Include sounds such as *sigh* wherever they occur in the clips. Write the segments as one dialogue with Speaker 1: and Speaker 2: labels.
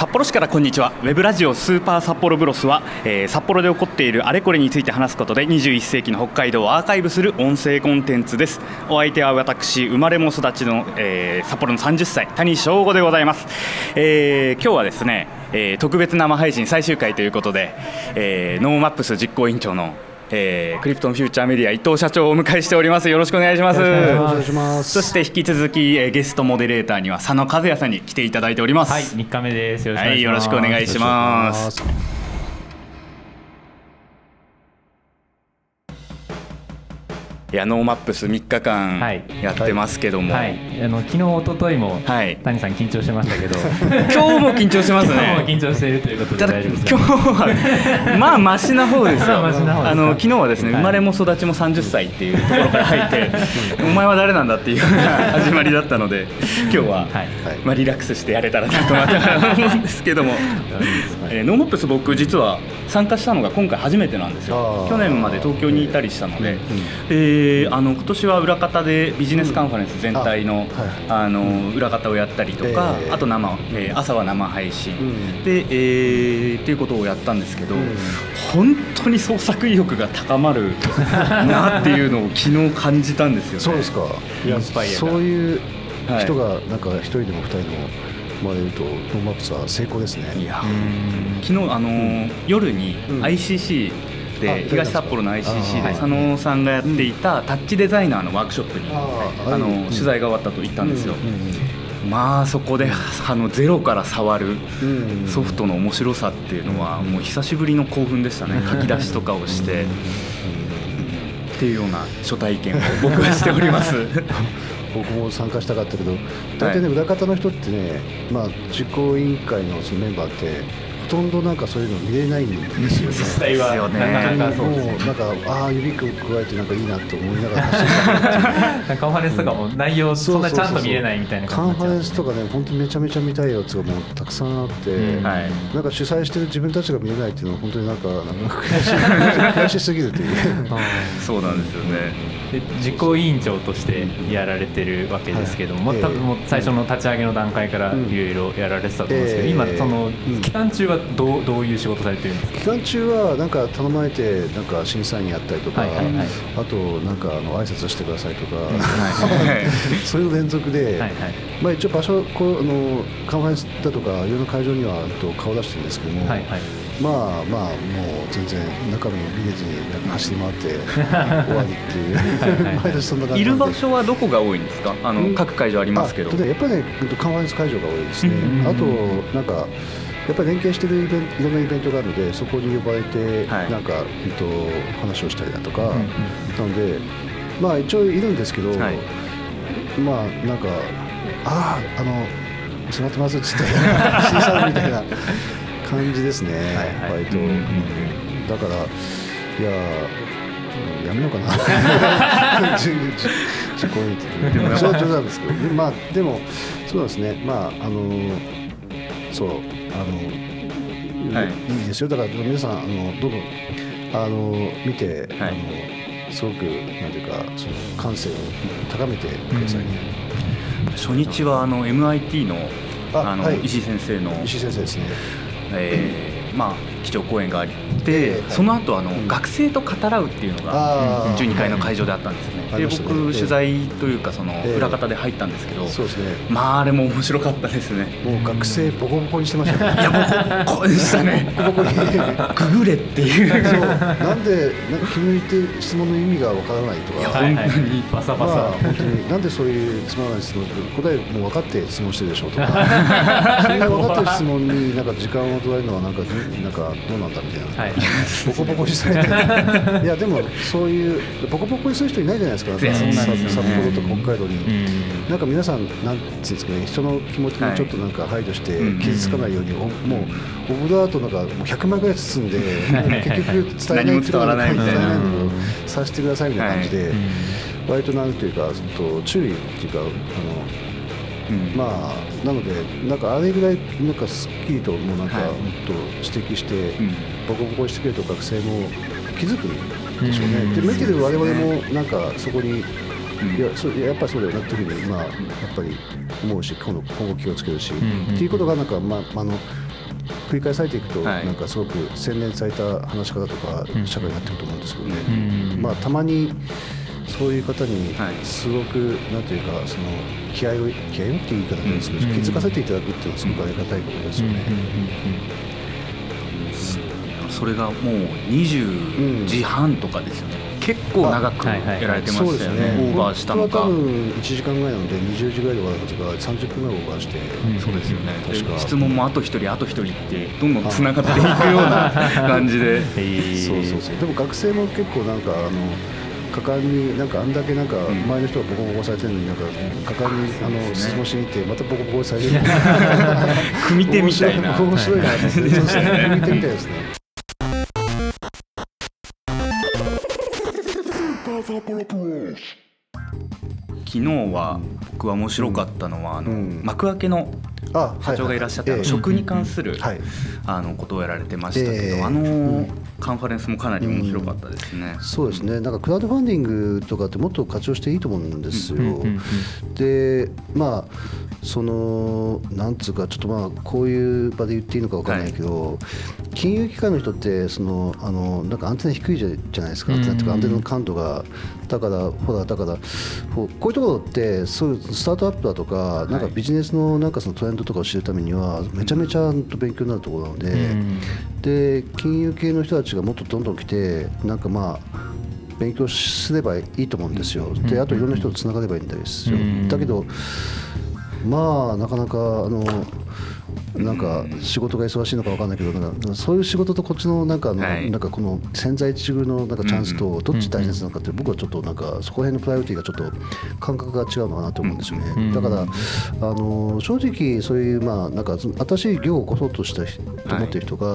Speaker 1: 札幌市からこんにちは。ウェブラジオスーパー札幌ブロスは、えー札幌で起こっているあれこれについて話すことで21世紀の北海道をアーカイブする音声コンテンツです。お相手は私生まれも育ちの、えー札幌の30歳谷翔吾でございます、えー今日はですね、え特別生配信最終回ということで、えノーマップス実行委員長のえークリプトンフューチャーメディア伊藤社長をお迎えしております。よろしくお願いします。
Speaker 2: よろしくお願いします。
Speaker 1: そして引き続き、えーゲストモデレーターには佐野和也さんに来ていただいております。
Speaker 3: はい、3日目です。よろしくお
Speaker 1: はい、
Speaker 3: 願いします。
Speaker 1: よろしくお願いや、ノーマップス3日間
Speaker 3: はい。
Speaker 1: やってますけども、
Speaker 3: はい、あの昨日一昨日も、
Speaker 1: はい。
Speaker 3: 谷さん緊張してましたけど、*laughs*
Speaker 1: 今日も緊張してます *laughs*
Speaker 3: 今日も
Speaker 1: ね。
Speaker 3: 緊張しているということで大丈夫です。
Speaker 1: 今日はまあマシな方ですよ。*laughs*
Speaker 3: まあ
Speaker 1: の昨日はですね、
Speaker 3: はい。
Speaker 1: 生まれも育ちも30歳っていうところから入って、お前は誰なんだっていう始まりだったので、今日は、
Speaker 3: はい。
Speaker 1: まあリラックスしてやれたらなと思うんですけども、えーノーマップス僕実は参加したのが今回初めてなんですよ。去年まで東京にいたりしたので、えーあの今年は裏方でビジネスカンファレンス全体の,、
Speaker 2: あはい。
Speaker 1: あの裏方をやったりとか、
Speaker 2: えー
Speaker 1: あと生、えー朝は生配信、
Speaker 2: うん。
Speaker 1: で、えーっていうことをやったんですけど、
Speaker 2: うん。
Speaker 1: 本当に創作意欲が高まる *laughs* なっていうのを昨日感じたんですよね。
Speaker 2: そうですか。いや
Speaker 3: インスパイアが
Speaker 2: そういう
Speaker 1: はい。
Speaker 2: 人がなんか一人でも二人でも生まれるとノーマップスは成功ですね。
Speaker 1: いや
Speaker 3: うん。
Speaker 1: 昨日あのー夜に
Speaker 2: うん。
Speaker 1: ICC
Speaker 2: あ
Speaker 1: で東札幌の ICC で
Speaker 2: あ
Speaker 1: 佐野さんがやっていたタッチデザイナーのワークショップに
Speaker 2: あ
Speaker 1: の
Speaker 2: うん
Speaker 1: 取材が終わったと言ったんですよ。まあそこであのゼロから触る
Speaker 2: うん。
Speaker 1: ソフトの面白さっていうのはもう久しぶりの興奮でしたね。書き出しとかをして。っていうような初体験を僕はしております。*laughs*
Speaker 2: 僕も参加したかったけど、大体ね、裏方の人ってね、まあ、実行委員会のそのメンバーって、ほとんどなんかそういうの見れないんですよね。
Speaker 3: 実際はなかなか
Speaker 2: もうなんか、ああ、指く加えてなんかいいなと思いながら。走って
Speaker 3: カンファレンスとかも内容そんなちゃんと見れないみたいな
Speaker 2: カンファレンスと
Speaker 3: か
Speaker 2: かね、本当にめちゃめちゃ見たいやつがもうたくさんあって、
Speaker 3: うん。
Speaker 1: はい。
Speaker 2: なんか主催してる自分たちが見れないっていうのは、本当になんか、なんか悔しい悔しすぎるという。
Speaker 1: そうなんですよね
Speaker 3: で実行委員長としてやられてるわけですけども、
Speaker 2: はい。
Speaker 3: 多分もう最初の立ち上げの段階から
Speaker 2: うん。
Speaker 3: いろいろやられてたと思うんですけど、
Speaker 2: ええ。
Speaker 3: 今その
Speaker 2: うん
Speaker 3: 期間中はどうどういう仕事されてるんですか？
Speaker 2: 期間中はなんか頼まれてなんか審査員やったりとか、
Speaker 3: はいはいはい。
Speaker 2: あとなんかあの挨拶してくださいとか、
Speaker 1: はい *laughs*
Speaker 2: それの連続で、
Speaker 3: はいはい。
Speaker 2: まあ、一応場所こうあのカンファレンスだとかいろんな会場にはと顔出してるんですけども、
Speaker 3: はいはい
Speaker 2: まあまあもう全然中身見れずになんか走り回って *laughs* 終わりっていう。
Speaker 3: はいはい
Speaker 2: 毎年そんな感じ
Speaker 1: いる場所はどこが多いんですか？あの
Speaker 2: うん。
Speaker 1: 各会場ありますけど。
Speaker 2: やっぱりねカンファレンス会場が多いですね、
Speaker 3: うん
Speaker 2: あとなんかやっぱり連携してるイベントいろんなイベントがあるのでそこに呼ばれて、
Speaker 1: はい。
Speaker 2: なんか、えっと、話をしたりだとか、
Speaker 3: んうん。
Speaker 2: なのでまあ一応いるんですけど、
Speaker 1: はい。
Speaker 2: まあなんかあああのつまってますっつって小さなみたいな感じですね、
Speaker 3: はい
Speaker 2: 割と、
Speaker 3: うんうんうん。
Speaker 2: だからいやうんやめようかな。自 *laughs* *laughs* 自己委員っていうそれは冗談ですけど。でまあでもそうですね。まああのそうあの、
Speaker 1: はい。
Speaker 2: い、いですよ。だから皆さんあのどんどんあの見て、
Speaker 1: はい。
Speaker 2: あのすごくなんていうかその感性を高めてくださいね、
Speaker 1: 初日はあの MIT のあの、
Speaker 2: あはい。
Speaker 1: 石井先生の、
Speaker 2: 石井先生ですね
Speaker 1: えーまあ基調講演があって、
Speaker 2: ええ
Speaker 1: その後あの、
Speaker 2: うん
Speaker 1: 学生と語らうっていうのが
Speaker 2: あー。
Speaker 1: 12階の会場であったんですよね、で僕取材というかその
Speaker 2: ええ。
Speaker 1: 裏方で入ったんですけど、
Speaker 2: そうですね。
Speaker 1: まああれも面白かったですね。
Speaker 2: もう学生ボコボコにしてましたね。
Speaker 1: いやもうこうでしたね。
Speaker 2: ボコボコに。
Speaker 1: ググれっていう。
Speaker 2: そう。なんでなんか君ってる質問の意味がわからないとか。
Speaker 1: いや本当に。
Speaker 3: バサバサ、
Speaker 2: まあ本当に。なんでそういうつまらない質問答えもう分かって質問してるでしょうとか。*laughs* そういう分かってる質問になんか時間を取られるのはなんかなんかどうなんだみたいな、
Speaker 3: はい。
Speaker 2: ボコボコにされていやでもそういうボコボコにする人いないじゃないですか
Speaker 1: ですよね。
Speaker 2: 札幌とか北海道に、
Speaker 3: うん。
Speaker 2: なんか皆さんなんつうんですかね人の気持ちにちょっとなんか配慮して
Speaker 1: うん
Speaker 2: 傷つかないように、おもうオブラートなんかもう100枚ぐらい包んで
Speaker 3: はい。
Speaker 2: 結局伝えない
Speaker 1: 伝わらないみたいな。
Speaker 2: 伝えないのをさせてくださいみたいな感じで、
Speaker 3: うん。
Speaker 2: 割となんていうかと注意っていうかあの
Speaker 1: うん。
Speaker 2: まあなのでなんかあれぐらいなんかすっきりともうなんか
Speaker 1: はい。
Speaker 2: もっと指摘して、
Speaker 1: うん。
Speaker 2: ボコボコにしてくれると学生も気づくんでしょうね。
Speaker 3: うん。
Speaker 2: で見てる我々もなんかそこに、
Speaker 1: うん。
Speaker 2: いやそややっぱりそうだよなっていうふうにまあやっぱり思うし今度今後気をつけるし、
Speaker 3: んうん
Speaker 2: っていうことがなんかまああの繰り返されていくと、
Speaker 1: はい。
Speaker 2: なんかすごく洗練された話し方とか
Speaker 3: うん。
Speaker 2: 社会になっていくと思うんですけどね、
Speaker 3: うん
Speaker 2: まあ、たまにそういう方に
Speaker 1: はい。
Speaker 2: すごく、なんていうかその気合を気合をっていう言い方なんですけど、
Speaker 3: うん
Speaker 2: 気づかせていただくっていうのはすごくありがたいことですよね。
Speaker 1: それがもう20時半とかですよね、結構長くやられてましたよね、
Speaker 2: ね
Speaker 1: オーバーしたのか
Speaker 2: 多分1時間ぐらいなので20時ぐらいで終わるはずが30分ぐらいオーバーして、
Speaker 3: うん
Speaker 1: そうですよね。
Speaker 2: 確か。
Speaker 1: で質問もあと一人あと一人ってどんどんつながっていくような *laughs* 感じで。
Speaker 2: そうそうそう。でも学生も結構なんかあの果敢になんかあんだけなんか
Speaker 1: ん。
Speaker 2: 前の人がボコボコされてるのになんか果敢にあの質問しに行ってまたボコボコされる。*laughs*
Speaker 1: 組み手みた *laughs* いな。
Speaker 2: 面白いな。組み手みたいですね
Speaker 1: 昨日は僕は面白かったのは、あの
Speaker 2: うん。
Speaker 1: 幕開けの
Speaker 2: あ
Speaker 1: 社長がいらっしゃって、食に関する、
Speaker 2: はい。
Speaker 1: あのことをやられてましたけど、
Speaker 2: ええ。
Speaker 1: あの
Speaker 2: うん
Speaker 1: カンファレンスもかなり面白かったですね。
Speaker 2: そうですね、なんかクラウドファンディングとかってもっと活用していいと思うんですよ。
Speaker 3: うんうんうん。
Speaker 2: で、まあ、そのなんつうか、ちょっとまあこういう場で言っていいのか分からないけど、金融機関の人ってそのあの、なんかアンテナ低いじゃないですか、かアンテナの感度が、だから、ほら、だから、こういうところって、そういうスタートアップだとか、なんかビジネスのなんかそのトレンドとかを知るためには、めちゃめちゃ勉強になるところなので。
Speaker 3: うん。
Speaker 2: で金融系の人たちがもっとどんどん来てなんかまあ勉強すればいいと思うんですよ。であといろんな人とつながればいいんですよ。
Speaker 3: うん。
Speaker 2: だけどまあなかなかあのなんか仕事が忙しいのか分かんないけどなんかそういう仕事とこっちのなんかあの、
Speaker 1: はい。
Speaker 2: なんかこの潜在一遇のなんかチャンス
Speaker 1: うん
Speaker 2: とどっち大切なのかって僕はちょっとなんかそこら辺のプライオリティがちょっと感覚が違うのかなと思うんですよね、
Speaker 3: うん。
Speaker 2: だからあの正直そういうまあなんか新しい業を起こそうとした人と思ってる人が、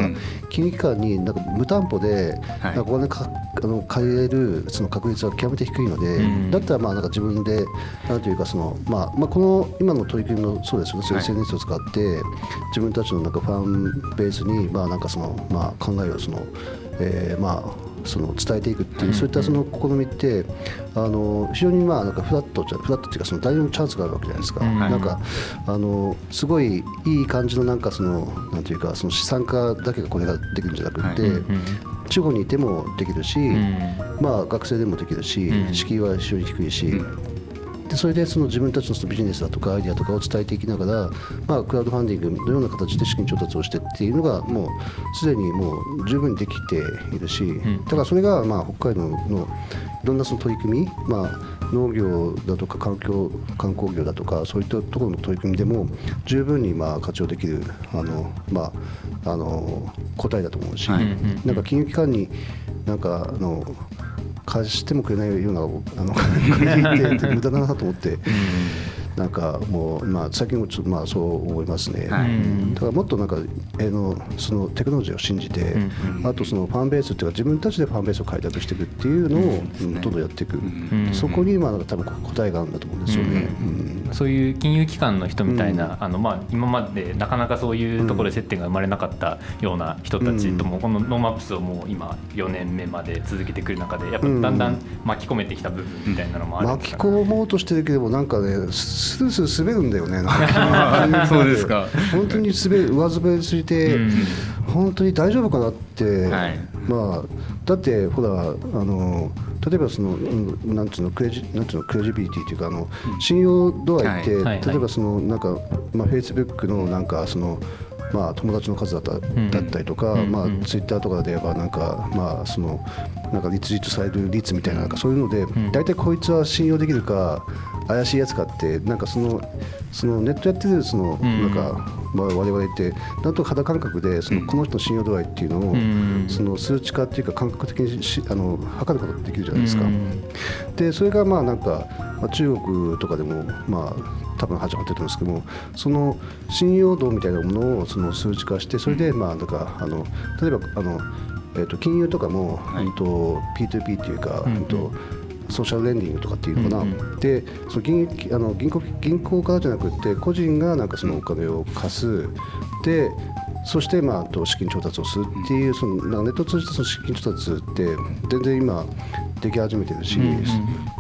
Speaker 2: 金融機関になんか無担保で、
Speaker 1: はい。
Speaker 2: なんかお金かあの借りれるその確率は極めて低いので、
Speaker 3: うん。
Speaker 2: だったらまあなんか自分でなんというかその、まあまあ、この今の取り組みもそうですよね、SNS を使って自分たちのなんかファンベースにまあなんかその、まあ、考えをその、えーまあその伝えていくっていう、そういったその試みってあの非常にまあなんかフラットじゃフラットっていうかその誰でもチャンスがあるわけじゃないですか、
Speaker 3: うん
Speaker 2: なんかあのすごいいい感じのなんかそのなんていうかその資産家だけがこれができるんじゃなくて、地方にいてもできるし、
Speaker 3: うん。
Speaker 2: まあ、学生でもできるし、
Speaker 3: うん。
Speaker 2: 敷居は非常に低いし、
Speaker 1: うん
Speaker 2: でそれでその自分たちのビジネスだとかアイデアとかを伝えていきながら、まあ、クラウドファンディングのような形で資金調達をしてっていうのがもうすでにもう十分にできているし、
Speaker 3: ん。
Speaker 2: だからそれがまあ北海道のいろんなその取り組み、まあ、農業だとか環境観光業だとかそういったところの取り組みでも十分にまあ活用できるあの、まあ、あの答えだと思うし、
Speaker 1: はい。
Speaker 2: なんか金融機関になんかあの貸してもくれないようなあの金って無駄だなと思って。なんかもう、まあ、最近もちょっとまあそう思いますね、
Speaker 1: はい。
Speaker 2: うんだからもっとなんか、えーのそのテクノロジーを信じて、
Speaker 3: うん。
Speaker 2: あとそのファンベースっていうか自分たちでファンベースを開拓していくっていうのを、
Speaker 1: ね
Speaker 2: うんどんどんやっていく、
Speaker 3: ん。
Speaker 2: そこに今なんか多分答えがあるんだと思うんですよね。
Speaker 3: うん。
Speaker 2: うん。
Speaker 3: そういう金融機関の人みたいな、あのまあ、今までなかなかそういうところで接点が生まれなかったような人たちとも、このノーマップスをもう今4年目まで続けてくる中でやっぱだんだん巻き込めてきた部分みたいなのもあるんですか、
Speaker 2: 巻き込もうとしてるけどもなんかねスルスル滑るんだよね。*laughs*
Speaker 1: そうですか。
Speaker 2: 本当に滑る上滑りすぎて、
Speaker 3: うん
Speaker 2: 本当に大丈夫かなって、
Speaker 1: はい。
Speaker 2: まあだってほらあの例えばその、うんなんつうのクレジなんつうのクレジビリティっていうかあの信用度合いって、例えばそのなんかまあフェイスブックのなんかそのまあ、友達の数だった,、
Speaker 3: ん
Speaker 2: だったりとか、
Speaker 3: うん
Speaker 2: まあ
Speaker 3: うん
Speaker 2: ツイッターとかで言えばなんか、まあ、そのなんかリツイートされる率みたいななんかそういうので、
Speaker 3: ん。
Speaker 2: 大体こいつは信用できるか怪しいやつかってなんかそのそのネットやってるその
Speaker 3: うん。
Speaker 2: なんか、まあ、我々ってなんと肌感覚でそのこの人の信用度合いっていうのを、
Speaker 3: ん。
Speaker 2: その数値化っていうか感覚的にしあの測ることができるじゃないですか。
Speaker 3: うん。
Speaker 2: でそれがまあなんか、まあ、中国とかでもまあ多分始まってると思うんですけどもその信用度みたいなものをその数値化してそれでまあなんかあの例えばあの、えー、と金融とかも、
Speaker 1: はい。
Speaker 2: うんと P2P っていうか、
Speaker 3: うん。
Speaker 2: うんとソーシャルレンディングとかっていうのかな、
Speaker 3: うんう
Speaker 2: でその銀あの銀行銀行からじゃなくて個人がなんかそのお金を貸す。でそしてまああと資金調達をするっていうそのネットを通じてその資金調達って全然今でき始めてるし、
Speaker 3: うんうん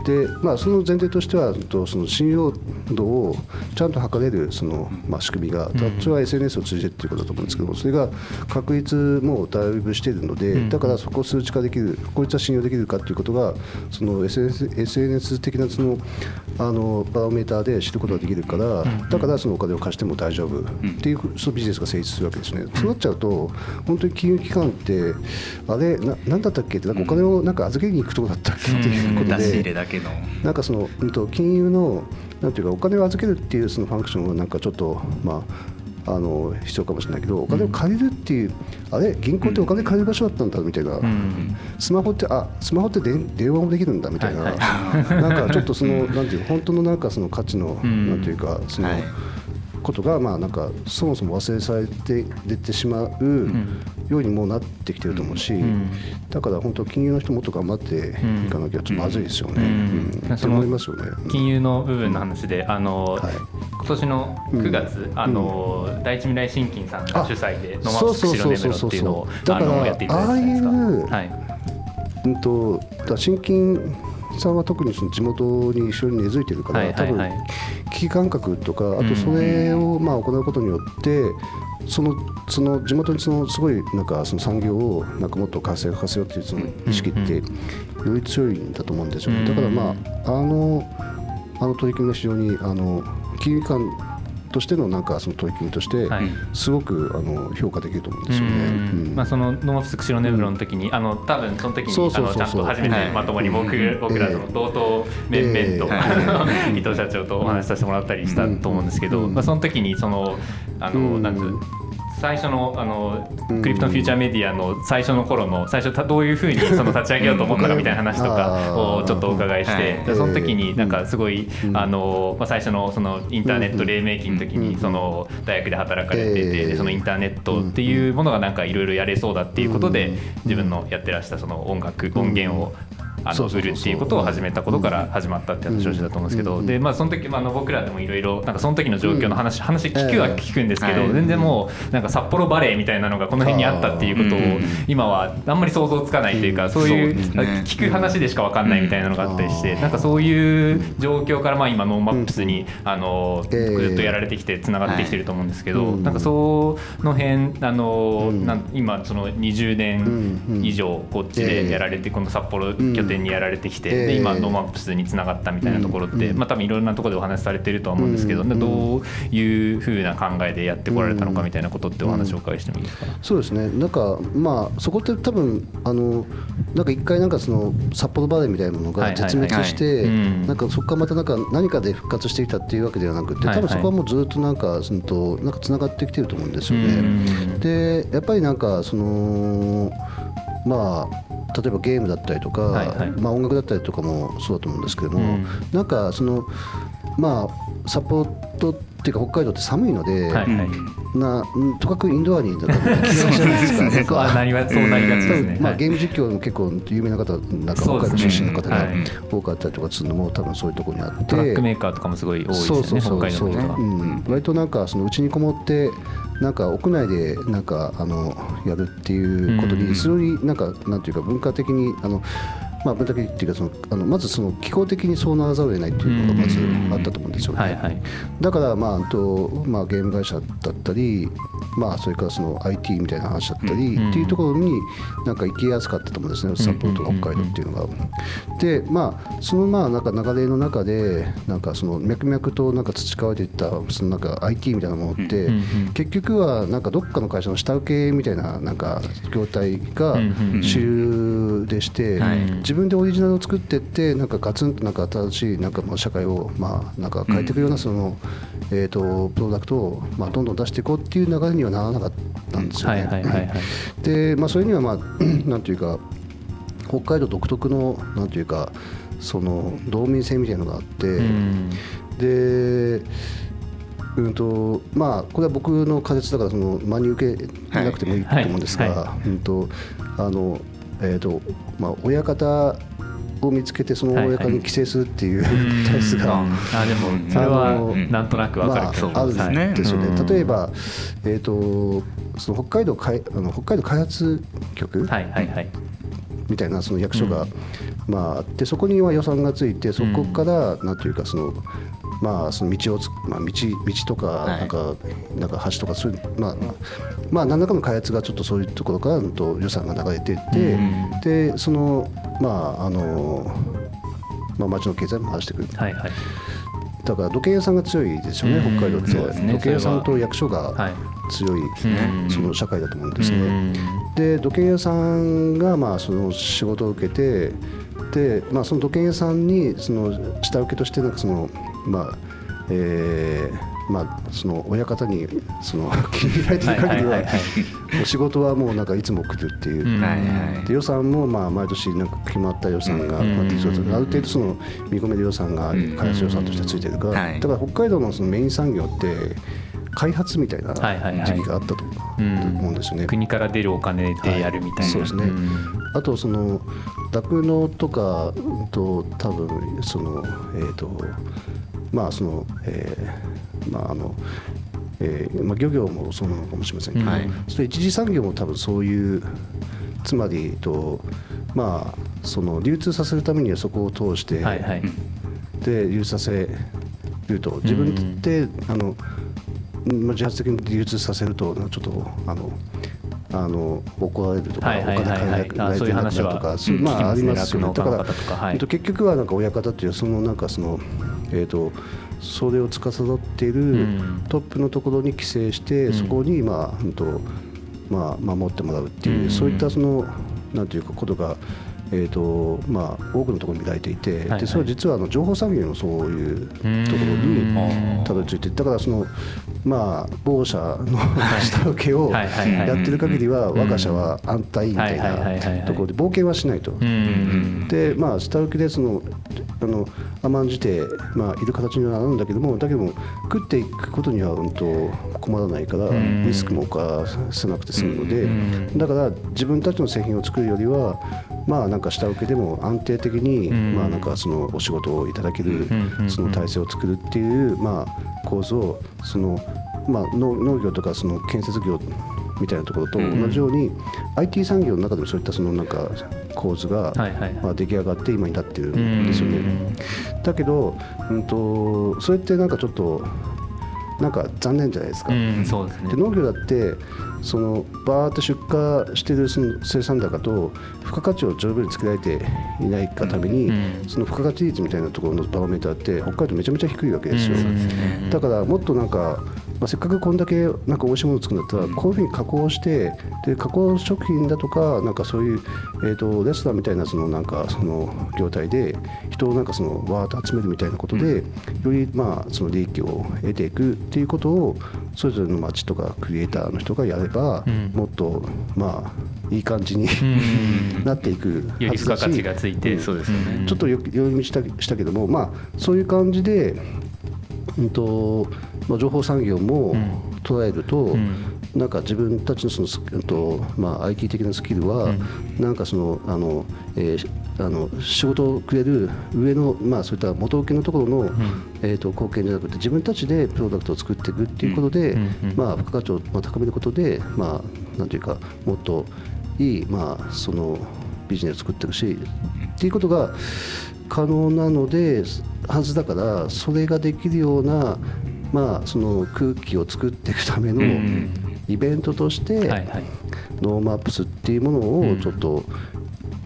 Speaker 2: でまあ、その前提としてはとその信用度をちゃんと測れるその、まあ、仕組みが、それは SNS を通じてっていうことだと思うんですけどもそれが確率もだいぶしているので、だからそこを数値化できるこいつは信用できるかっていうことがその SNS, SNS 的なそのあのバロメーターで知ることができるから、だからそのお金を貸しても大丈夫っていうそのビジネスが成立するわけですね。そうなっちゃうと本当に金融機関ってあれななんだったっけってなんかお金をなんか預けに行くところだったっけっていうこと
Speaker 1: 出し入れ
Speaker 2: で。
Speaker 1: だけの。
Speaker 2: なんかその、うん、と金融のなんていうかお金を預けるっていうそのファンクションはなんかちょっとまああの必要かもしれないけどお金を借りるっていう、あれ銀行ってお金借りる場所だったんだみたいな、スマホってあスマホって電電話もできるんだみたいな、なんかちょっとそのなんていう本当のなんかその価値の、なんていうかその、
Speaker 1: はい
Speaker 2: ことがまあなんかそもそも忘れされて出てしまうようにもなってきてると思うし、だから本当金融の人もっと頑張っていかなきゃちょっとまずいですよね。うん。思いますよね。
Speaker 3: 金融の部分の話で、あの、
Speaker 2: はい。
Speaker 3: 今年の9月、あの第一未来新金さんが主催で「ノマス白
Speaker 2: そうそうそう
Speaker 3: ネメロ」っていうのを
Speaker 2: だから
Speaker 3: あのやっていただいた。
Speaker 2: ああいう
Speaker 3: はい。
Speaker 2: うんとだ新金さんは特にその地元に一緒に根付いてるから、多分危機感覚とかあとそれをまあ行うことによって、そのその地元にそのすごいなんかその産業をなんかもっと活性化させようっていうその意識ってより強いんだと思うんですよね。だからまああのあの取り組みが非常にあの金融機関としてのなんかその取り組みとして
Speaker 3: はい。
Speaker 2: すごくあの評価できると思うんですよね。
Speaker 3: まあ、そのノーマップス釧路根室の時に、あの多分その時に
Speaker 2: そう
Speaker 3: あのちゃん
Speaker 2: そう。そうそう
Speaker 3: と初めてまともに僕,、僕らの道東面々と、
Speaker 2: え
Speaker 3: あの伊藤社長とお話しさせてもらったりしたと思うんですけど、
Speaker 2: うん。
Speaker 3: まあ、その時にそのあの、
Speaker 2: うん。
Speaker 3: なんつう最初のあの
Speaker 2: うん。
Speaker 3: クリプトンフューチャーメディアの最初の頃の最初たどういうふうにその立ち上げようと思ったかみたいな話とかをちょっとお伺いして、その時になんかすごい、
Speaker 2: うん。
Speaker 3: あのまあ、最初のそのインターネット黎明期の時にその大学で働かれてて、
Speaker 2: ええ。
Speaker 3: でそのインターネットっていうものがなんかいろいろやれそうだっていうことで、自分のやってらしたその音楽音源をあの売るっていうことを始めたことから始まったって話をしてたと思うんですけど、
Speaker 2: うん
Speaker 3: でまあその時、まあ、あの僕らでもいろいろなんかその時の状況の話、話聞くは聞くんですけど、
Speaker 1: はい
Speaker 3: 全然もうなんか札幌バレーみたいなのがこの辺にあったっていうことを
Speaker 1: うん
Speaker 3: 今はあんまり想像つかないというか、そういう聞く話でしか分かんないみたいなのがあったりして、
Speaker 2: うん。
Speaker 3: なんかそういう状況からまあ今ノーマップスにあの
Speaker 2: ええ。
Speaker 3: ずっとやられてきてつながってきてると思うんですけど、
Speaker 2: うん
Speaker 3: なんかその辺あの、今その20年以上こっちでやられて、この札幌拠点にやられてきて、
Speaker 2: ええ。
Speaker 3: で今ノーマップスにつながったみたいなところって、
Speaker 2: うん
Speaker 3: まあ多分いろんなところでお話しされてるとは思うんですけど、どういうふうな考えでやってこられたのかみたいなことってお話をお伺いしてもいいですか、
Speaker 2: そうですね、なんか、まあ、そこって多分あのなんか一回、なんかその札幌バレーみたいなものが絶滅してなんかそこからまたなんか何かで復活してきたっていうわけではなくて、多分そこはもうずっとなんか、そのとなんかつながってきてると思うんですよね。
Speaker 3: ん。
Speaker 2: で、やっぱりなんか、その、まあ、例えばゲームだったりとか、
Speaker 3: はいはい。
Speaker 2: まあ、音楽だったりとかもそうだと思うんですけども、
Speaker 3: うん。
Speaker 2: なんかその、まあ、札幌っていうか北海道って寒いので、
Speaker 3: はいはい。
Speaker 2: なうんとかくインドアになんか気がゃないです *laughs* か。なんか
Speaker 3: あなりがそうなりがちですね。
Speaker 2: まあ、
Speaker 3: はい。
Speaker 2: ゲーム実況も結構有名な方なんか
Speaker 3: そう
Speaker 2: 北海道出身の方が
Speaker 3: はい。
Speaker 2: 多かったりとかするのも多分そういうところにあって。
Speaker 3: トラックメーカーとかもすごい多いですよね、
Speaker 2: そうそうそう
Speaker 3: 北海道の人は。
Speaker 2: うん、割となんかそのうちにこもってなんか屋内でなんかあのやるっていうこと
Speaker 3: うん
Speaker 2: に非常になんかなんていうか文化的にあのまあ文化的っていうかそのあのまずその気候的にそうならざるを得ないっていうのがまずあったと思うんですよね。
Speaker 3: はいはい。
Speaker 2: だから、まああとまあ、ゲーム会社だったり、まあ、それからその IT みたいな話だったり、
Speaker 3: うん
Speaker 2: っていうところになんか行きやすかったと思うんですね、札幌とか北海道っていうのが。で、まあ、そのまあなんか流れの中で、なんかその脈々となんか培われていったそのなんか IT みたいなものって、結局はなんかどっかの会社の下請けみたいななんか業態が主流でして、
Speaker 1: はい
Speaker 2: 自分でオリジナルを作っていってなんかガツンとなんか新しいなんかまあ社会をまあなんか変えていくようなその、えー、とプロダクトをまあどんどん出していこうっていう流れにはならなかったんですよね。
Speaker 3: はいはいはいはい。
Speaker 2: でまあそれにはまあ *clears throat* なんていうか北海道独特のなんていうかその道民性みたいなのがあって、
Speaker 3: うん
Speaker 2: でうんとまあ、これは僕の仮説だからその真に受けなくてもいいと思うんですが、
Speaker 3: はいは
Speaker 2: うんとあのえーとまあ、親方を見つけてその親方に寄生するっていう *laughs* 体質が、
Speaker 3: あでもそれ
Speaker 2: あ
Speaker 3: は
Speaker 2: の
Speaker 3: なんとなくわかる
Speaker 2: あ、るんですよね、
Speaker 3: はい
Speaker 2: 例えば、えー、とその北海道かいあの北海道開発局
Speaker 3: はいはいはい。
Speaker 2: みたいなその役所がまあ、でそこには予算がついてそこからなんというかその、まあ、その道をつ、まあ、道道とか
Speaker 1: はい。
Speaker 2: なんか、なんか橋とかそういう、まあまあ、何らかの開発がちょっとそういうところからうんと予算が流れていって、でそのまああのまあ、町の経済も回してくる。
Speaker 3: はいはい。
Speaker 2: だから土建屋さんが強いですよね、
Speaker 3: うん。
Speaker 2: 北海道って、
Speaker 3: ね。
Speaker 2: 土建屋さんと役所
Speaker 3: は。
Speaker 2: が
Speaker 3: い。
Speaker 2: 強い、
Speaker 3: うん。
Speaker 2: その社会だと思うんですね。
Speaker 3: うん。
Speaker 2: で土建屋さんがまあその仕事を受けてで、まあ、その土建屋さんにその下請けとしてなんかそのまあえーまあ、その親方にその *laughs* 気に入られてる限りは
Speaker 3: はいはいはい
Speaker 2: もう仕事はもうなんかいつも来るっていう、で予算もまあ毎年なんか決まった予算が、
Speaker 3: うん。
Speaker 2: まあ、適当ですある程度その見込める予算が
Speaker 1: うん。
Speaker 2: 開発予算としてついてるから、
Speaker 1: はい。
Speaker 2: だから北海道のそのメイン産業って開発みたいな
Speaker 3: はいはいはい。
Speaker 2: 時期があったと思う。ん。ですよね。
Speaker 3: 国から出るお金でやるみたいな、
Speaker 2: そうですね、
Speaker 3: ん。
Speaker 2: あとその酪農とかうんと多分そのえっ、とまあそのえーまああのえーまあ、漁業もそうなのかもしれませんけど、
Speaker 3: はい。
Speaker 2: それ一次産業も多分そういうつまりとまあその流通させるためにはそこを通して、
Speaker 3: はいはい。
Speaker 2: で流通させると。自分で、あのまあ自発的に流通させるとちょっとあのあの怒られるとか、
Speaker 3: はいはいはいはい。
Speaker 2: お金借りな
Speaker 3: あそうい
Speaker 2: とか、そう
Speaker 3: うん
Speaker 2: まあありますすよね。だから、
Speaker 3: はい。
Speaker 2: えっと結局はなんか親方っていうそのなんかそのえっ、とそれを司っている
Speaker 3: ん。
Speaker 2: トップのところに寄生して、
Speaker 3: うん。
Speaker 2: そこにまあうんとまあ守ってもらうっていう、
Speaker 3: うん。
Speaker 2: そういったそのなんていうかことが。えーとまあ、多くのところに見られていて、
Speaker 3: はいはい。
Speaker 2: でそれは実はあの情報産業にもそういうところ
Speaker 3: うん。
Speaker 2: にたどり着いてだからそのまあ某社の下請けをやってる限りは
Speaker 3: うん
Speaker 2: 我が社は安泰みたいないところで冒険はしないと。
Speaker 3: うん
Speaker 2: でまあ下請けでそのあの甘んじて、まあ、いる形にはなるんだけどもだけども食っていくことにはうんと困らないから
Speaker 3: ん。
Speaker 2: リスクも犯せなくて済むので
Speaker 3: うん
Speaker 2: だから自分たちの製品を作るよりはまあなんか下請けでも安定的に
Speaker 3: うん。
Speaker 2: まあなんかそのお仕事をいただける
Speaker 3: うん
Speaker 2: その体制を作るっていうまあ構図をそのまあ農農業とかその建設業みたいなところと同じように IT 産業の中でもそういったそのなんか構図がまあ出来上がって今になってるんですよね。だけど、うん、とそれってなんかちょっとなんか残念じゃないですか。
Speaker 3: うんそうですね
Speaker 2: で農業だってそのバーって出荷してるその生産高と付加価値を十分につけられていないがために、
Speaker 3: うん
Speaker 2: その付加価値率みたいなところのバロメーターって北海道めちゃめちゃ低いわけですよ。
Speaker 3: うん
Speaker 2: だからもっとなんか、まあ、せっかくこんだけなんか美味しいものを作るんだったら、こういうふうに加工してで加工食品だとかなんかそういう、えー、とレストランみたいなそのなんかその業態で人をなんかそのわーっと集めるみたいなことで、よりまあその利益を得ていくっていうことをそれぞれの町とかクリエイターの人がやれば、
Speaker 3: うん。
Speaker 2: もっとまあいい感じに、
Speaker 3: うん。*laughs*
Speaker 2: なっていく
Speaker 3: より付加価値がついて、
Speaker 2: うん。
Speaker 1: そうですよね。
Speaker 3: ん
Speaker 2: ちょっとよ寄り道したしたけども、まあ、そういう感じで、うんとまあ、情報産業も
Speaker 3: うん。
Speaker 2: 捉えると、
Speaker 3: うん。
Speaker 2: なんか自分たちのそのス、うんとまあ、IT 的なスキルは、なんかそのあの、えーあの仕事をくれる上の、まあ、そういった元請けのところの、えー、と貢献じゃなくて自分たちでプロダクトを作っていくっていうことで、
Speaker 3: うん。うん。
Speaker 2: まあ、付加価値をまあ高めることで、まあ、なんていうかもっといい、まあ、そのビジネスを作っていくしっていうことが可能なのではずだからそれができるような、まあ、その空気を作っていくための
Speaker 3: ん
Speaker 2: イベントとして、
Speaker 3: はいはい。
Speaker 2: ノーマップスっていうものを
Speaker 3: うん
Speaker 2: ちょっと、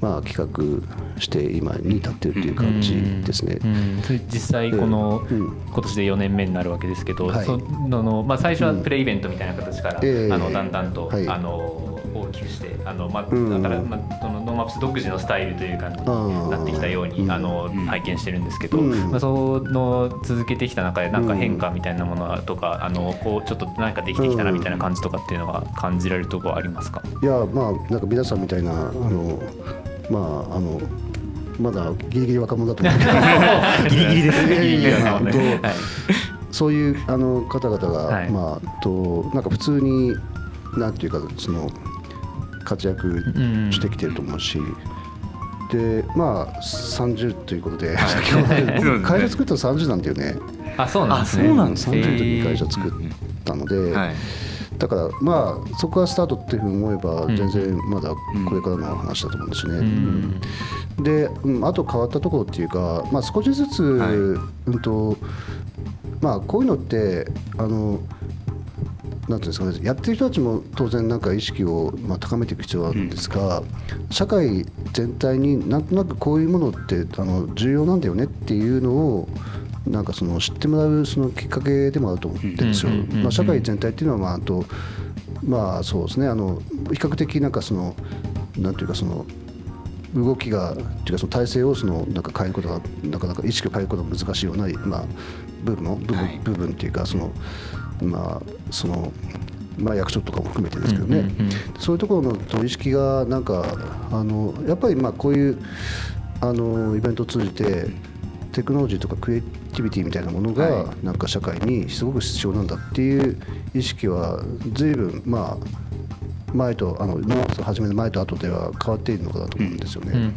Speaker 2: まあ、企画して今に至ってるっていう感じですね。
Speaker 3: うん。それ実際この、
Speaker 2: うん。
Speaker 3: 今年で4年目になるわけですけど、
Speaker 2: はい。
Speaker 3: そのまあ、最初はプレイベントみたいな形から、
Speaker 2: ええ。
Speaker 3: あのだんだんと、
Speaker 2: はい。
Speaker 3: あの大きくしてあの、まあ
Speaker 2: うん。
Speaker 3: だから、まあ、そのノーマップス独自のスタイルという感じになってきたように
Speaker 2: うん。
Speaker 3: あの拝見してるんですけど、
Speaker 2: うん。
Speaker 3: まあ、その続けてきた中でなんか変化みたいなものとか、あのこうちょっと何かできてきたなみたいな感じとかっていうのは感じられるところはありますか、
Speaker 2: いやまあなんか皆さんみたいなあのまああのまだギリギリ若者だと思う。け *laughs* ど
Speaker 1: ギリギリです *laughs*
Speaker 2: いやいやいや
Speaker 3: なるほどね
Speaker 2: そういうあの方々が、
Speaker 3: はい。
Speaker 2: まあとなんか普通になんていうかその活躍してきてると思うし、でまあ30ということで、先ほど会社作ったの30なんだよね。
Speaker 3: あそうなんですね。
Speaker 1: あそうなんです
Speaker 2: 30の時に会社作ったので、
Speaker 1: はい。
Speaker 2: だからまあそこがスタートっていうふうに思えば
Speaker 3: うん。
Speaker 2: 全然まだこれからの話だと思うんですよね。
Speaker 3: うん。
Speaker 2: で、うん、あと変わったところっていうか、まあ、少しずつ、
Speaker 1: はい。
Speaker 2: うんとまあ、こういうのってあのなんていうんですかね、やってる人たちも当然なんか意識をまあ高めていく必要があるんですが、社会全体になんとなくこういうものってあの重要なんだよねっていうのをなんかその知ってもらうそのきっかけでもあると思ってるんですよ。
Speaker 3: うんうんうんうん。
Speaker 2: まあ、社会全体っていうのはまああとまあそうですねあの比較的なんかそのなんていうかその動きがっていうかその体制をそのなんか変えることがなかなか意識を変えることが難しいような、まあ、部分の部分,、
Speaker 1: はい。
Speaker 2: 部分っていうかそのまあそのまあ役所とかも含めてですけどね、そういうところのと意識がなんかあのやっぱりまあこういうあのイベントを通じてテクノロジーとかクリエイティビティみたいなものが
Speaker 1: は
Speaker 2: なんか社会にすごく必要なんだっていう意識は随分まあ前とあのノースを始める前と後では変わっているのかなと思うんですよね。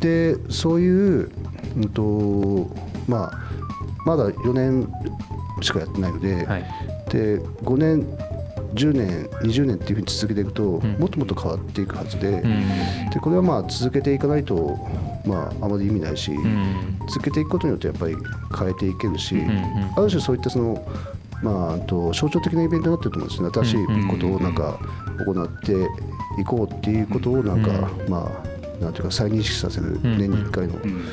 Speaker 2: でそういう、うんとまあ、まだ4年しかやってないので,、
Speaker 3: はい。
Speaker 2: で5年10年20年っていうふうに続けていくと、
Speaker 3: ん。
Speaker 2: もっともっと変わっていくはずで,、
Speaker 3: うん。
Speaker 2: でこれはまあ続けていかないと、まあ、あまり意味ないし、
Speaker 3: うん。
Speaker 2: 続けていくことによってやっぱり変えていけるし、
Speaker 3: んうん
Speaker 2: ある種そういったその、まあ、あと象徴的なイベントになってると思うんですね。新しいことをなんか行っていこうっていうことをなんか、まあなんていうか再認識させる
Speaker 3: ん
Speaker 2: 年に1回の、
Speaker 1: うん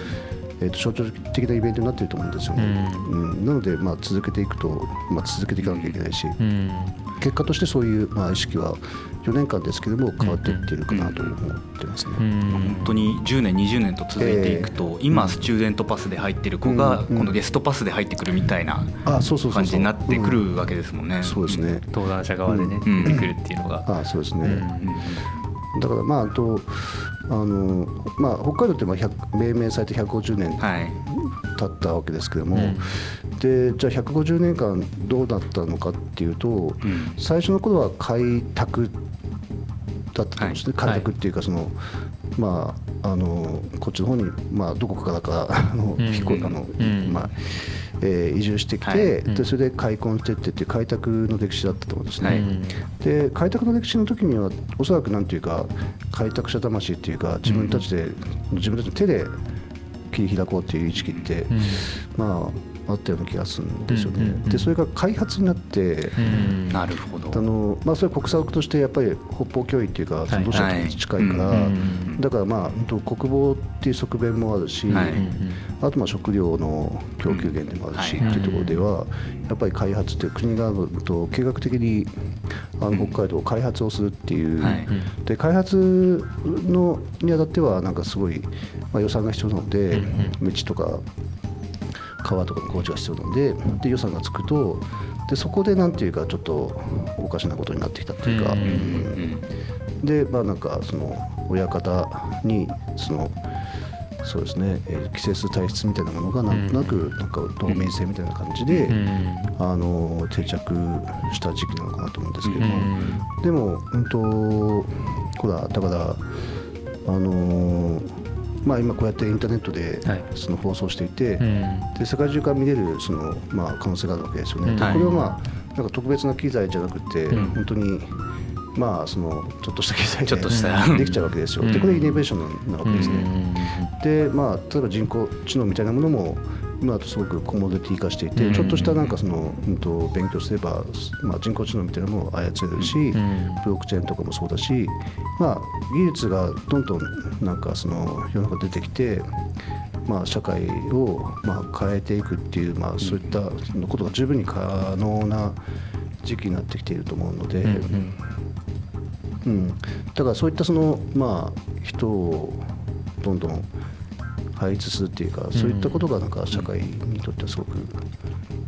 Speaker 2: えー、と象徴的なイベントになってると思うんですよね。うん。なので、まあ、続けていくと、まあ、続けていかなきゃいけないし、
Speaker 3: うん。
Speaker 2: 結果としてそういう、まあ、意識は4年間ですけども変わっていっているかなと思ってますね。
Speaker 3: うん。
Speaker 1: 本当に10年20年と続いていくと、今スチューデントパスで入ってる子が
Speaker 2: うん。
Speaker 1: 今度ゲストパスで入ってくるみたいな
Speaker 2: あそうそうそうそう。
Speaker 1: 感じになってくるわけですもんね。
Speaker 2: そうですね。
Speaker 3: 登壇者側でね、
Speaker 1: うん。
Speaker 3: 出てくるっていうのが、
Speaker 2: あそうですね。
Speaker 3: うん
Speaker 2: だからまああとあのまあ北海道ってまあ100命名されて150年
Speaker 1: はい。
Speaker 2: 経ったわけですけども、
Speaker 3: うん。
Speaker 2: でじゃあ150年間どうだったのかっていうと、
Speaker 1: うん。
Speaker 2: 最初の頃は開拓だったんですね、
Speaker 3: はい。
Speaker 2: 開拓っていうかその、まああのこっちの方にまあどこからかあの、
Speaker 3: うん。
Speaker 2: 飛行あの、
Speaker 3: うん。
Speaker 2: まあえー移住してきて、
Speaker 1: はい。
Speaker 3: うん。
Speaker 2: でそれで開墾してってっていう開拓の歴史だったと思うんですね。
Speaker 1: はい。
Speaker 2: で開拓の歴史の時にはおそらくなんていうか開拓者魂っていうか自分たちで、自分たちの手で切り開こうっていう意識って、
Speaker 3: うん。
Speaker 2: まああったような気がするんですよね。
Speaker 3: うんうんうん。
Speaker 2: でそれが開発になって、
Speaker 3: うん。
Speaker 1: なるほど。
Speaker 2: あのまあ、それは国策としてやっぱり北方脅威っていうか、そのロシアと近いから、だからまあ国防っていう側面もあるし、
Speaker 1: はい。
Speaker 2: あとまあ食料の供給源でもあるし、
Speaker 1: うん
Speaker 2: っていうところではやっぱり開発って国がと計画的にあの北海道を開発をするっていう、
Speaker 1: はい。
Speaker 2: で開発のにあたってはなんかすごい、まあ、予算が必要なので、道とか川とかの工事が必要なのでで予算がつくとでそこでなんていうかちょっとおかしなことになってきたっていうか、
Speaker 3: うん
Speaker 2: うんでまあなんかその親方にそのそうですね、えー規制する体質みたいなものがなん。となくなんか透明性みたいな感じで、
Speaker 3: うん
Speaker 2: あの定着した時期なのかなと思うんですけどでもうんとほらだからあのまあ今こうやってインターネットで
Speaker 3: はい。
Speaker 2: その放送していて、
Speaker 3: うん。
Speaker 2: で世界中から見れるその、まあ、可能性があるわけですよね。
Speaker 3: うん。
Speaker 2: これはまあなんか特別な機材じゃなくて、
Speaker 3: うん。
Speaker 2: 本当にまあそのちょっとした機材
Speaker 1: ちょっとした。
Speaker 2: でできちゃうわけですよ。
Speaker 3: うん。
Speaker 2: でこれイノベーションなわけですね。でまあ例えば人工知能みたいなものも今だとすごくコモディティ化していて、
Speaker 3: うん。
Speaker 2: ちょっとしたなんかその、うん、と勉強すれば、まあ、人工知能みたいなものを操れるし、
Speaker 3: ん。
Speaker 2: ブロックチェーンとかもそうだし、まあ、技術がどんどんなんかその世の中出てきて、まあ、社会をまあ変えていくっていう、まあ、そういったことが十分に可能な時期になってきていると思うので、
Speaker 3: うん。
Speaker 2: うん、だからそういったその、まあ、人をどんどん配置するっていうか、そういったことがなんか社会にとってはすごく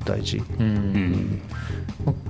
Speaker 2: 大事。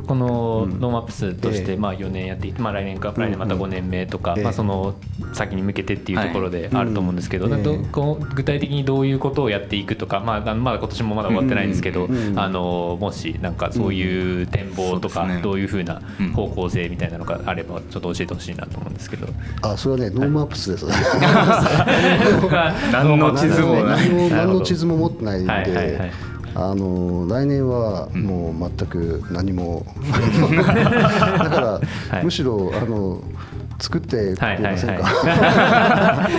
Speaker 3: この
Speaker 2: うん。
Speaker 3: ノーマップスとし
Speaker 2: ええ。
Speaker 3: てまあ4年やっていて、まあ、来年か来年また5年目とか、
Speaker 2: ええ。
Speaker 3: まあ、その先に向けてっていうところで
Speaker 2: はい。
Speaker 3: あると思うんですけど、具体的にどういうことをやっていくとか、まあ、まだ今年もまだ終わってないんですけど、あのもしなんかそういう展望とか、どういうふうな
Speaker 1: うん。
Speaker 3: 方向性みたいなのがあればちょっと教えてほしいなと思うんですけど。
Speaker 2: あ、それはね、 NoMaps です。*laughs* *laughs*
Speaker 1: 何の地図も
Speaker 2: 何も何の地図も持ってないんで、
Speaker 3: はいはいはい。
Speaker 2: あの来年はもう全く何も、*laughs* だから、*laughs*
Speaker 3: はい。
Speaker 2: むしろあの作ってくれませんか、*laughs*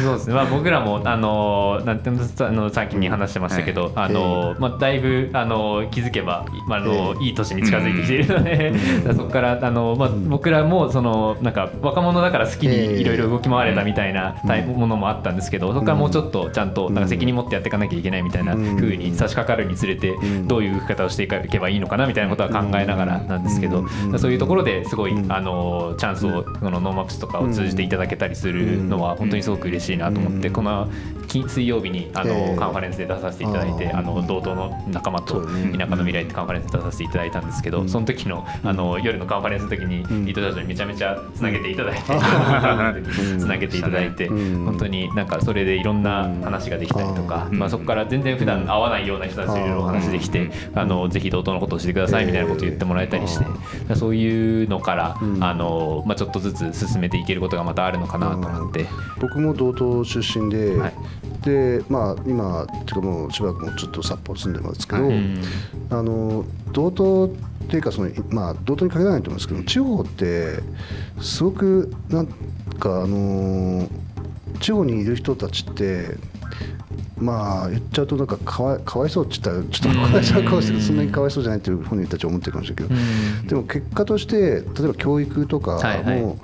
Speaker 3: そうですね、まあ、僕らもあのなんてあのさっきに話してましたけど、あのまあ、だいぶあの気づけば、まああのいい年に近づいてきているので、*laughs* そこからあの、まあ、僕らもそのなんか若者だから好きにいろいろ動き回れたみたいなタイものもあったんですけどそこからもうちょっとちゃんとなんか責任持ってやっていかなきゃいけないみたいなふうに差し掛かるにつれてどういう動き方をしていけばいいのかなみたいなことは考えながらなんですけどそういうところですごいあのチャンスをこの NoMaps とかを通じていただけたりするのは本当にすごく嬉しいなと思ってこの水曜日にあのカンファレンスで出させていただいてあの道東の仲間と田舎の未来ってカンファレンスで出させていただいたんですけどその時のあの夜のカンファレンスの時に伊藤社長にめちゃめちゃつなげていただいてつなげていただいて本当になんかそれでいろんな話ができたりとかまあそこから全然普段会わないような人たちといろいろお話できてあのぜひ同等のことをしてくださいみたいなことを言ってもらえたりしてそういうのからあのまあちょっとずつ進めていけることがまたあるのかなと思って。
Speaker 2: 僕も道東出身で、はい、でまあ今ていうかもうしばらくもちょっと札幌住んでますけど、はい、あの道東っていうかそのまあ道東に限らないと思うんですけど地方ってすごくなんかあの地方にいる人たちってまあ言っちゃうとなんかかわかわいそうって言ったらちょっとかわいそうかもしれないそんなにかわいそうじゃないっていう本人たちは思ってるかもしれないけど、でも結果として例えば教育とかも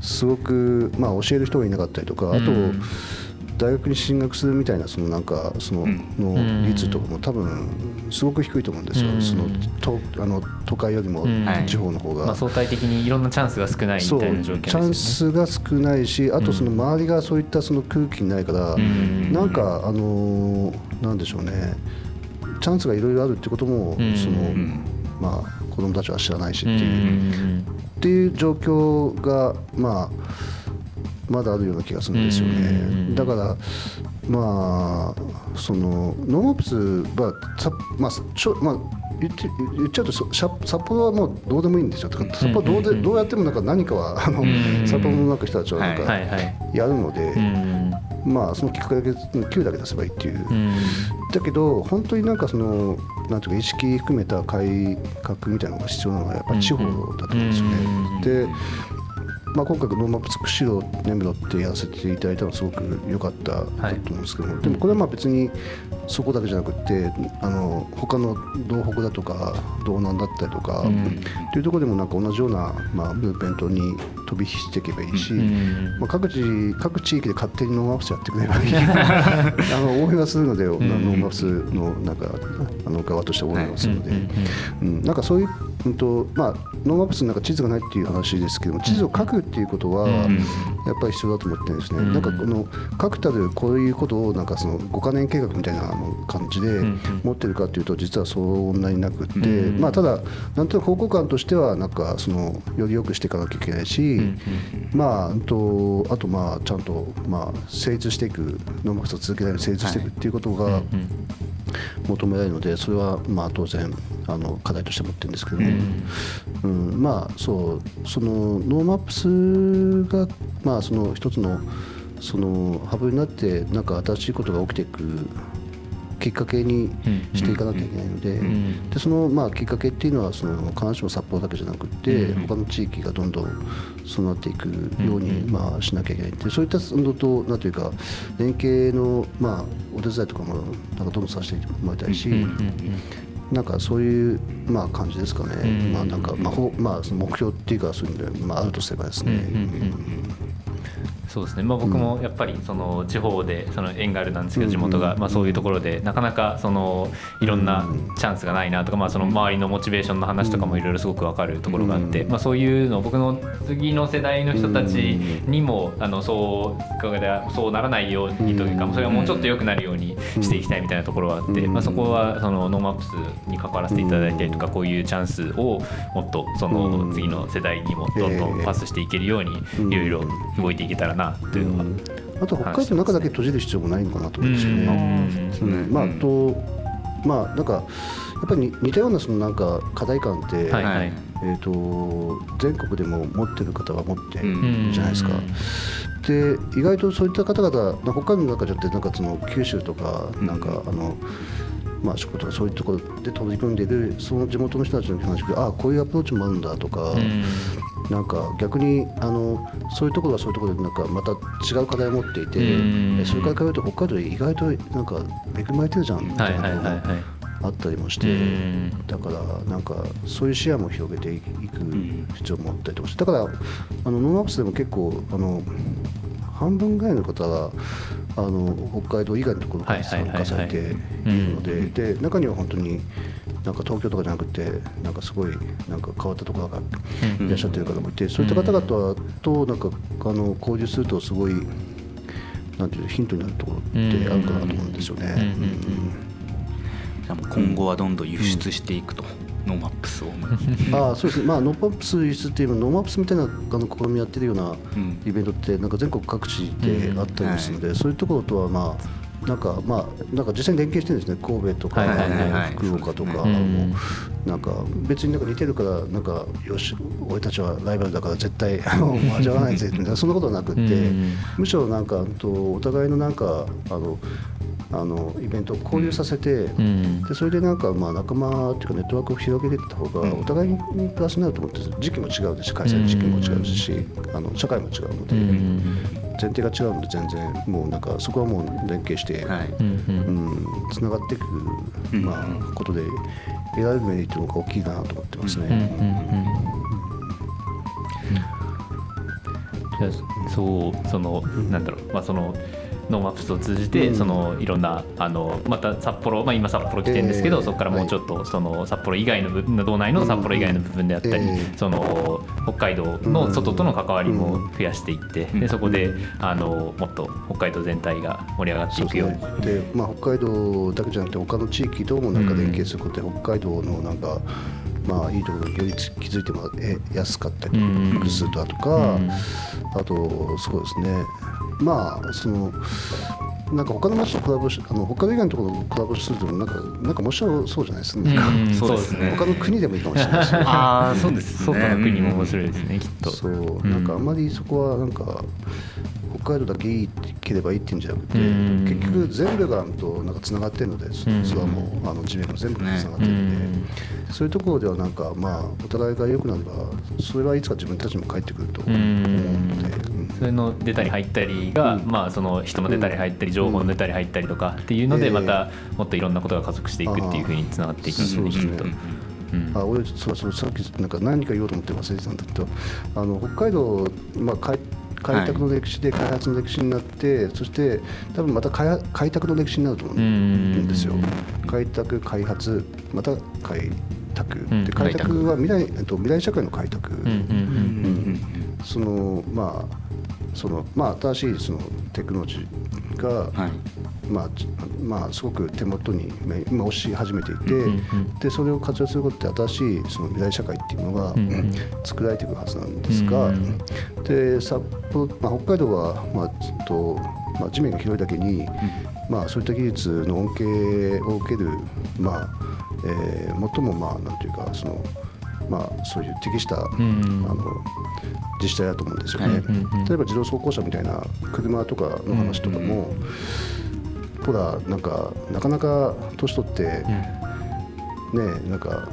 Speaker 2: すごく、まあ、教える人がいなかったりとかあと、大学に進学するみたいなそのなんかそのの率とかも多分すごく低いと思うんですよ、そのとあの都会よりも地方の方が、
Speaker 3: まあ、相対的にいろんなチャンスが少ないみたいな状況
Speaker 2: チャンスが少ないしあとその周りがそういったその空気にないから、なんかあのなんでしょうね。チャンスがいろいろあるってこともその、まあ子供たちは知らないしっていう。っていう状況がまあまだあるような気がするんですよね。だからまあその NoMapsはさ、まあちょまあ、言って言っちゃうと札幌はもうどうでもいいんですよ。札幌どうでどうやってもなんか何かはあの札幌の中の人たちはなんかやるので。まあそのきっかけだけ9だけ出せばいいっていう、だけど本当になんかそのなんていうか意識含めた改革みたいなのが必要なのはやっぱり地方だと思うんですよね。でまあ、今回 NoMaps 釧路根室ってやらせていただいたのはすごく良かったと思うんですけども、はい、でもこれはまあ別にそこだけじゃなくてあの他の道北だとか道南だったりとか、うん、というところでもなんか同じような、まあ、ムーブメントに飛び火していけばいいし、うん、まあ、各地各地域で勝手に NoMaps やってくれればいい。*laughs* あの応援はするので、うん、 NoMaps のなんかあの側として応援はするので、うん。なんかそういう、うんとまあ、 NoMaps になんか地図がないっていう話ですけども地図を書くっていうことはやっぱり必要だと思ってるんですね。なんかこの確たるこういうことをなんかその5か年計画みたいな感じで持ってるかというと実はそんなになくって、まあ、ただなんとなく方向感としてはなんかそのより良くしていかなきゃいけないし、まあ、とあとまあちゃんとまあ成立していく NoMaps を続けられる成立していくっていうことが求められるのでそれはまあ当然あの課題として持ってるんですけども、うん、うん、まあそうその NoMaps がまあその一つのそのハブになってなんか新しいことが起きていくきっかけにしていかなきゃいけないのででそのまあきっかけっていうのはその必ずしも札幌だけじゃなくて他の地域がどんどんそうなっていくようにまあしなきゃいけないでそういったのとなんというか連携のまあお手伝いとかもなんかどんどんさせてもらいたいしなんかそういうまあ感じですかね、まあなんかまあほまあその目標っていうかそういうのでまああるとすればですね。
Speaker 3: そうですね、まあ、僕もやっぱりその地方でその縁があるなんですけど地元がまあそういうところでなかなかそのいろんなチャンスがないなとかまあその周りのモチベーションの話とかもいろいろすごく分かるところがあってまあそういうの僕の次の世代の人たちにもあのそうそうならないようにというかそれがもうちょっと良くなるようにしていきたいみたいなところがあってまあそこはその NoMaps に関わらせていただいたりとかこういうチャンスをもっとその次の世代にもどんどんパスしていけるようにいろいろ動いていけたらなというのが、
Speaker 2: あと北海道の中だけ閉じる必要もないのかなと思うんですよね。まあとまあなんかやっぱり似たようなそのなんか課題感って、はいはい、えーと、全国でも持ってる方は持ってるじゃないですか。で意外とそういった方々北海道の中じゃってなんかその九州とかなんか、あのまあ、四国とかそういうところで取り組んでいるその地元の人たちの話でああこういうアプローチもあるんだとか、なんか逆にあのそういうところはそういうところでなんかまた違う課題を持っていて、
Speaker 3: うん。
Speaker 2: それから比べると北海道で意外となんか恵まれてるじゃんみたいなのがあったりもして、
Speaker 3: うん。
Speaker 2: だからなんかそういう視野も広げていく必要もあったりとかしてだからあの NoMaps でも結構あの半分ぐらいの方はあの北海道以外のところから参加されているのでで中には本当になんか東京とかじゃなくてなんかすごいなんか変わったところがいらっしゃってる方もいてそういった方々となんかあの交流するとすごいなんていうのヒントになるところってあるかなと思うんですよね。
Speaker 1: 今後はどんどん輸出していくと、 NoMaps を。*laughs*
Speaker 2: ああそうですね、まあ、 NoMaps 輸出っていうのは NoMaps みたいなあの試みやってるような
Speaker 1: うん。
Speaker 2: イベントってなんか全国各地であったりするので、そういうところとはまあなんかまあなんか実際に連携してるんですね。神戸とか、福岡とか
Speaker 3: ね
Speaker 2: なんか別になんか似てるからなんかよし俺たちはライバルだから絶対味わわないぜみたいなそんなことはなくって、
Speaker 3: うん
Speaker 2: むしろなんかとお互いのなんかあのあのイベントを交流させて、
Speaker 3: うん。
Speaker 2: でそれでなんかまあ仲間っていうかネットワークを広げていった方がお互いにプラスになると思って時期も違うですし開催時期も違うし、あの社会も違うので、
Speaker 3: うん
Speaker 2: 前提が違うので全然もうなんかそこはもう連携して、
Speaker 1: はい。
Speaker 3: うん
Speaker 2: つながっていく、
Speaker 1: うん
Speaker 2: まあ、ことで得られるメリットが大きいかなと思ってますね。
Speaker 3: そうそのなんだろう。まあその NoMaps を通じて、
Speaker 2: うん。
Speaker 3: そのいろんなあのまた札幌、まあ、今札幌来てるんですけど、
Speaker 2: えー。
Speaker 3: そこからもうちょっと、その札幌以外の部道内の札幌以外の部分であったり、その北海道の外との関わりも増やしていって、
Speaker 1: ん。
Speaker 3: でそこであのもっと北海道全体が盛り上がっていくように。
Speaker 2: でまあ、北海道だけじゃなくて他の地域ともなんか連携することで、北海道のなんか、まあ、いいところにより気づいてもらえやすかったり複数だとか、
Speaker 3: うん。
Speaker 2: あとそうですねまあそのなんか他の町とコラボしあの北海道以外のところとコラボするとなんかなんか面白そうじゃないですか、
Speaker 3: うん
Speaker 1: そうですね。
Speaker 2: 他の国でもいいかもしれないし。
Speaker 1: ああそうですね。
Speaker 3: 外の国も面白いですね、きっと。
Speaker 2: そう、
Speaker 3: うん。
Speaker 2: なんかあんまりそこはなんか北海道だけいいければいいっていうんじゃなくて、
Speaker 3: うん。
Speaker 2: 結局全部がとなんかつながってるので、そ
Speaker 3: うん。
Speaker 2: それはもうあの地面も全部つながって
Speaker 3: う
Speaker 2: るので、
Speaker 3: ん。
Speaker 2: そういうところではなんかまあお互いが良くなればそれはいつか自分たちにも返ってくると思う。ので、うん
Speaker 3: それの出たり入ったりが、
Speaker 2: うん。
Speaker 3: まあ、その人の出たり入ったり情報の出たり入ったりとかっていうので
Speaker 2: ええ。
Speaker 3: またもっといろんなことが加速していくっていうふうにつながっていくんですよねきっと。うん。
Speaker 2: あ俺そうそうさっきなんか何か言おうと思って忘れてたんだけどあの北海道、まあ、開開拓の歴史で開発の歴史になって、そして多分また開開拓の歴史になると思うんですよ。開拓開発また開拓、
Speaker 3: うん。
Speaker 2: で開拓は未来,、えっと、未来社会の開拓、
Speaker 3: うん。うん。
Speaker 2: うんそのまあそのまあ新しいそのテクノロジーが、
Speaker 1: はい。
Speaker 2: まあ、じまあすごく手元にめ今押し始めていて、
Speaker 3: うんうん
Speaker 2: でそれを活用することで新しいその未来社会っていうのが、
Speaker 3: うんうん。
Speaker 2: 作られていくはずなんですが、
Speaker 3: うん
Speaker 2: で札幌、まあ、北海道は、まあずっとまあ、地面が広いだけに、まあ、そういった技術の恩恵を受ける、まあえー最もまあなんていうかその、まあ、そういう適した、
Speaker 3: ん。
Speaker 2: あの自治体だと思うんですよね。
Speaker 3: うんうん
Speaker 2: 例えば自動走行車みたいな車とかの話とかも、ほらなんかなかなか年取って、ねなんか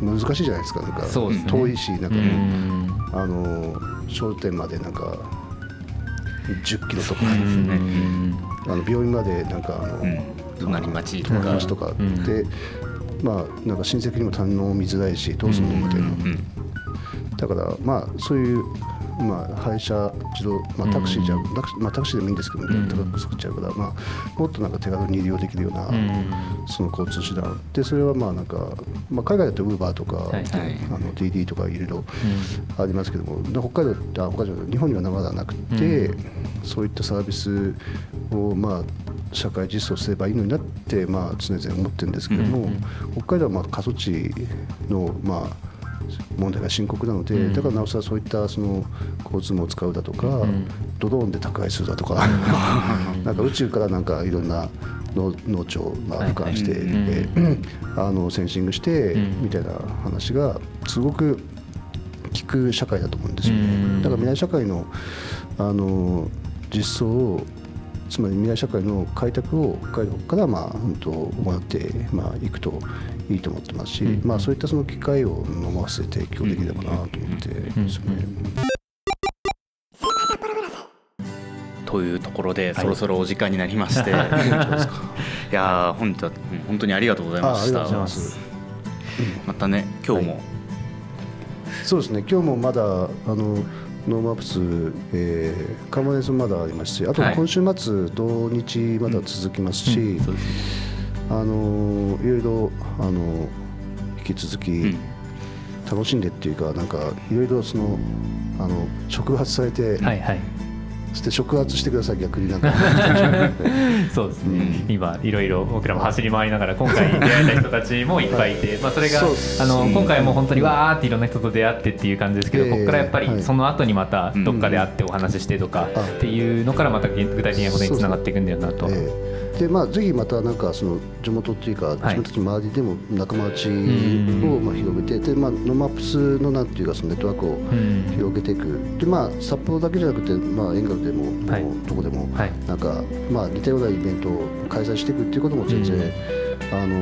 Speaker 2: 難しいじゃないですか。なんか
Speaker 3: ね。
Speaker 2: 遠いしなんか
Speaker 3: う
Speaker 2: ね、
Speaker 3: ん
Speaker 2: あの商店までなんか10キロとか、
Speaker 3: うん
Speaker 2: あの病院までなんかあの、
Speaker 1: うん。隣町とか。
Speaker 2: 友達とか
Speaker 3: うん。
Speaker 2: で、まあなんか親戚にも堪能見づらいしどうするのみたいな、
Speaker 1: うん
Speaker 2: だからまあそういうまあ配車自動、まあ、タクシーじゃ、タクシーまあ、タクシーでもいいんですけど、
Speaker 3: うん。
Speaker 2: 高く作っちゃうから、まあ、もっとなんか手軽に利用できるような、
Speaker 3: うん。
Speaker 2: その交通手段。でそれはまあなんか、まあ、海外だとウーバーとか、
Speaker 3: はい
Speaker 1: はい。
Speaker 2: あの DD とかいろいろありますけども。で北海道あ北海道日本にはまだなくて、そういったサービスをまあ社会実装すればいいのになって、まあ、常々思ってるんですけども、
Speaker 3: うんうん
Speaker 2: 北海道はまあ過疎地の、まあ、問題が深刻なので、
Speaker 3: うん。
Speaker 2: だからなおさらそういったその交通網を使うだとか、
Speaker 3: ん
Speaker 2: ドローンで宅配するだとか、*laughs* なんか宇宙からなんかいろんな農農地をまあ
Speaker 3: はい
Speaker 2: 俯瞰して、
Speaker 3: はい
Speaker 2: えーあのセンシングして、
Speaker 3: うん。
Speaker 2: みたいな話がすごく効く社会だと思うんですよね。
Speaker 3: うん。
Speaker 2: だから未来社会のあの実装をつまり未来社会の開拓を北海道から、まあ、うんと行って、まあ、いくといいと思ってますし、
Speaker 3: うん。
Speaker 2: まあ、そういったその機会を飲ませて提供できればなと思ってますよね。
Speaker 1: というところで、
Speaker 3: い
Speaker 1: そろそろお時間になりまして、い、やー本当本当にありがとうございました
Speaker 2: あありがとうございます。
Speaker 1: またね今日も、
Speaker 2: そうですね、今日もまだあの NoMaps、えー、カンファレンスもまだありますし、あと
Speaker 1: はい。
Speaker 2: 今週末、土日まだ続きますし、
Speaker 3: うん。そうですね。
Speaker 2: あのいろいろあの引き続き
Speaker 1: うん。
Speaker 2: 楽しんでっていうか、なんかいろいろそのあの触発されて、
Speaker 3: はいはい
Speaker 2: そして触発してください、逆になんか。*laughs*
Speaker 3: そうですね、今いろいろ僕らも走り回りながら今回出会えた人たちもいっぱいいて、まあ、それがあの今回も本当にわーっていろんな人と出会ってっていう感じですけど、
Speaker 2: ええ
Speaker 3: ここからやっぱ
Speaker 2: はい
Speaker 3: りその後にまたどっかで会ってお話ししてとか
Speaker 2: あ
Speaker 3: っていうのからまた具体的なことにつながっていくんだよなと。
Speaker 2: ええ。でまあ、ぜひまたなんかその地元っていうか、自分たちの周りでも仲間内を
Speaker 3: ん。
Speaker 2: まあ広めてで、まあ、ノーマップスのなんていうかそのネットワークを
Speaker 3: うん。
Speaker 2: 広げていく。で、まあ、札幌だけじゃなくて、まあ、遠軽でも、
Speaker 3: はい。
Speaker 2: もうどこでも、
Speaker 3: はい。
Speaker 2: なんか、まあ、似たようなイベントを開催していくっていうことも全然、
Speaker 3: うん。
Speaker 2: あの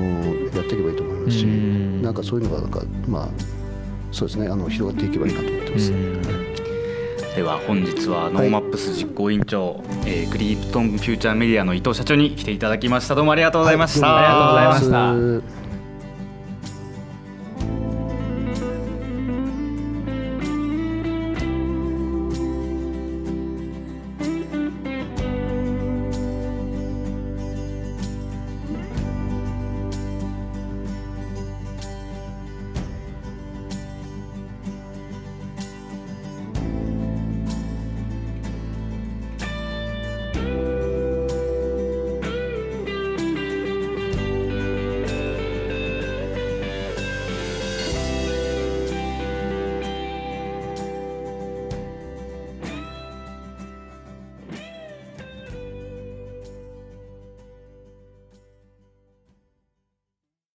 Speaker 2: やっていけばいいと思いますし、
Speaker 3: うん。
Speaker 2: なんかそういうのがなんか、まあ、そうですねあの広がっていけばいいなと思ってます。
Speaker 3: うん。
Speaker 1: では本日はノーマップス実行委員長、えークリプトンフューチャーメディアの伊藤社長に来ていただきました。どうもありがとうございました、
Speaker 3: ありがとうございました